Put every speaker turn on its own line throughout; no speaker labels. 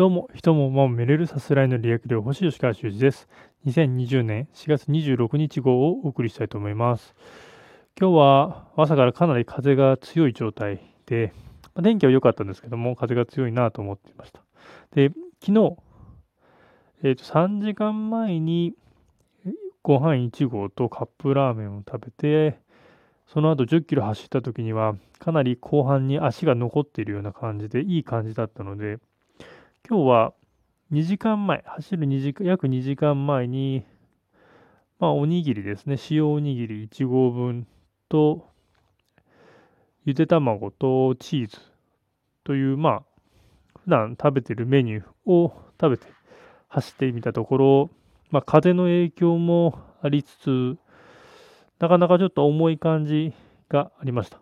どうも、人も馬もめれるさすらいのリアクル星吉川修司です。2020年4月26日号をお送りしたいと思います。今日は朝からかなり風が強い状態で、天気は良かったんですけども、風が強いなと思っていました。で、昨日、えー、と3時間前にご飯1合とカップラーメンを食べて、その後10キロ走った時には、かなり後半に足が残っているような感じで、いい感じだったので、今日は2時間前、走る2時間、約2時間前に、まあ、おにぎりですね、塩おにぎり1合分と、ゆで卵とチーズという、まあ、普段食べてるメニューを食べて走ってみたところ、まあ、風の影響もありつつ、なかなかちょっと重い感じがありました。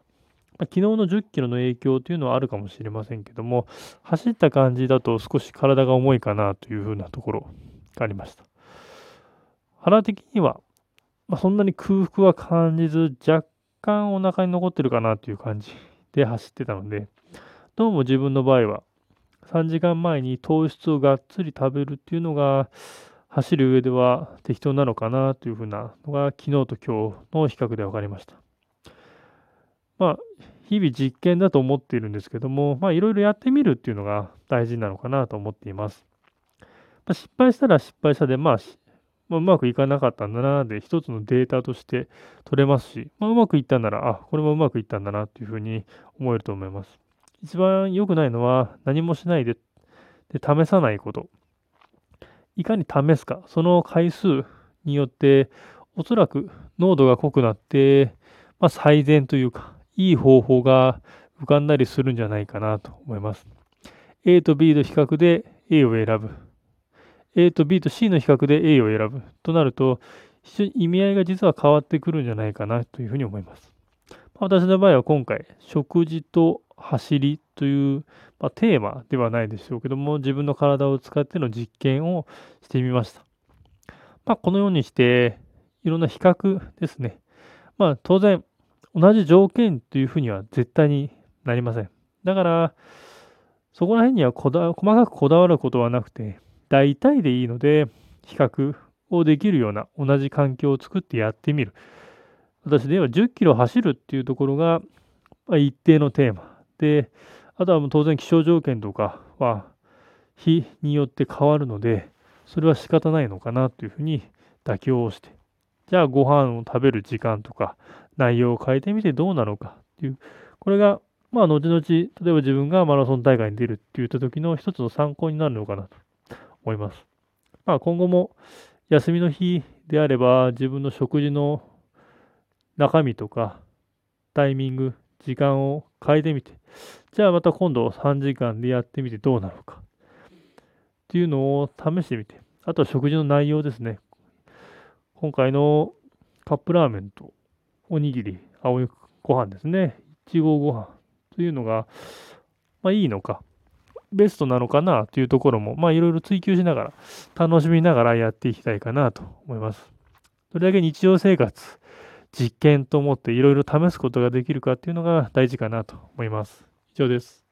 昨日の10キロの影響というのはあるかもしれませんけども、走った感じだと少し体が重いかなというふうなところがありました。腹的には、まあ、そんなに空腹は感じず、若干お腹に残ってるかなという感じで走ってたので、どうも自分の場合は、3時間前に糖質をがっつり食べるっていうのが、走る上では適当なのかなというふうなのが、昨日と今日の比較で分かりました。まあ、日々実験だと思っているんですけども、まあ、いろいろやってみるっていうのが大事なのかなと思っています。まあ、失敗したら失敗したで、まあ、まあ、うまくいかなかったんだなで、一つのデータとして取れますし、まあ、うまくいったなら、あ、これもうまくいったんだなというふうに思えると思います。一番良くないのは、何もしないで、で試さないこと。いかに試すか、その回数によって、おそらく濃度が濃くなって、まあ、最善というか、いい方法が浮かんだりするんじゃないかなと思います。A と B の比較で A を選ぶ。A と B と C の比較で A を選ぶ。となると、非常に意味合いが実は変わってくるんじゃないかなというふうに思います。私の場合は今回、食事と走りという、まあ、テーマではないでしょうけども、自分の体を使っての実験をしてみました。まあ、このようにして、いろんな比較ですね。まあ、当然、同じ条件というふうには絶対になりません。だから、そこら辺にはこだ細かくこだわることはなくて、大体でいいので、比較をできるような同じ環境を作ってやってみる。私では10キロ走るっていうところが、ま一定のテーマで、あとはもう当然気象条件とかは日によって変わるので、それは仕方ないのかなというふうに妥協をして、じゃあご飯を食べる時間とか内容を変えてみてどうなのかっていう、これが、まあ、後々、例えば自分がマラソン大会に出るって言った時の一つの参考になるのかなと思います。まあ、今後も休みの日であれば、自分の食事の中身とか、タイミング、時間を変えてみて、じゃあまた今度3時間でやってみてどうなのかっていうのを試してみて、あとは食事の内容ですね。今回のカップラーメンとおにぎり、青いご飯ですね。いちごご飯というのが、まあいいのか、ベストなのかなというところも、まあいろいろ追求しながら、楽しみながらやっていきたいかなと思います。それだけ日常生活、実験と思っていろいろ試すことができるかっていうのが大事かなと思います。以上です。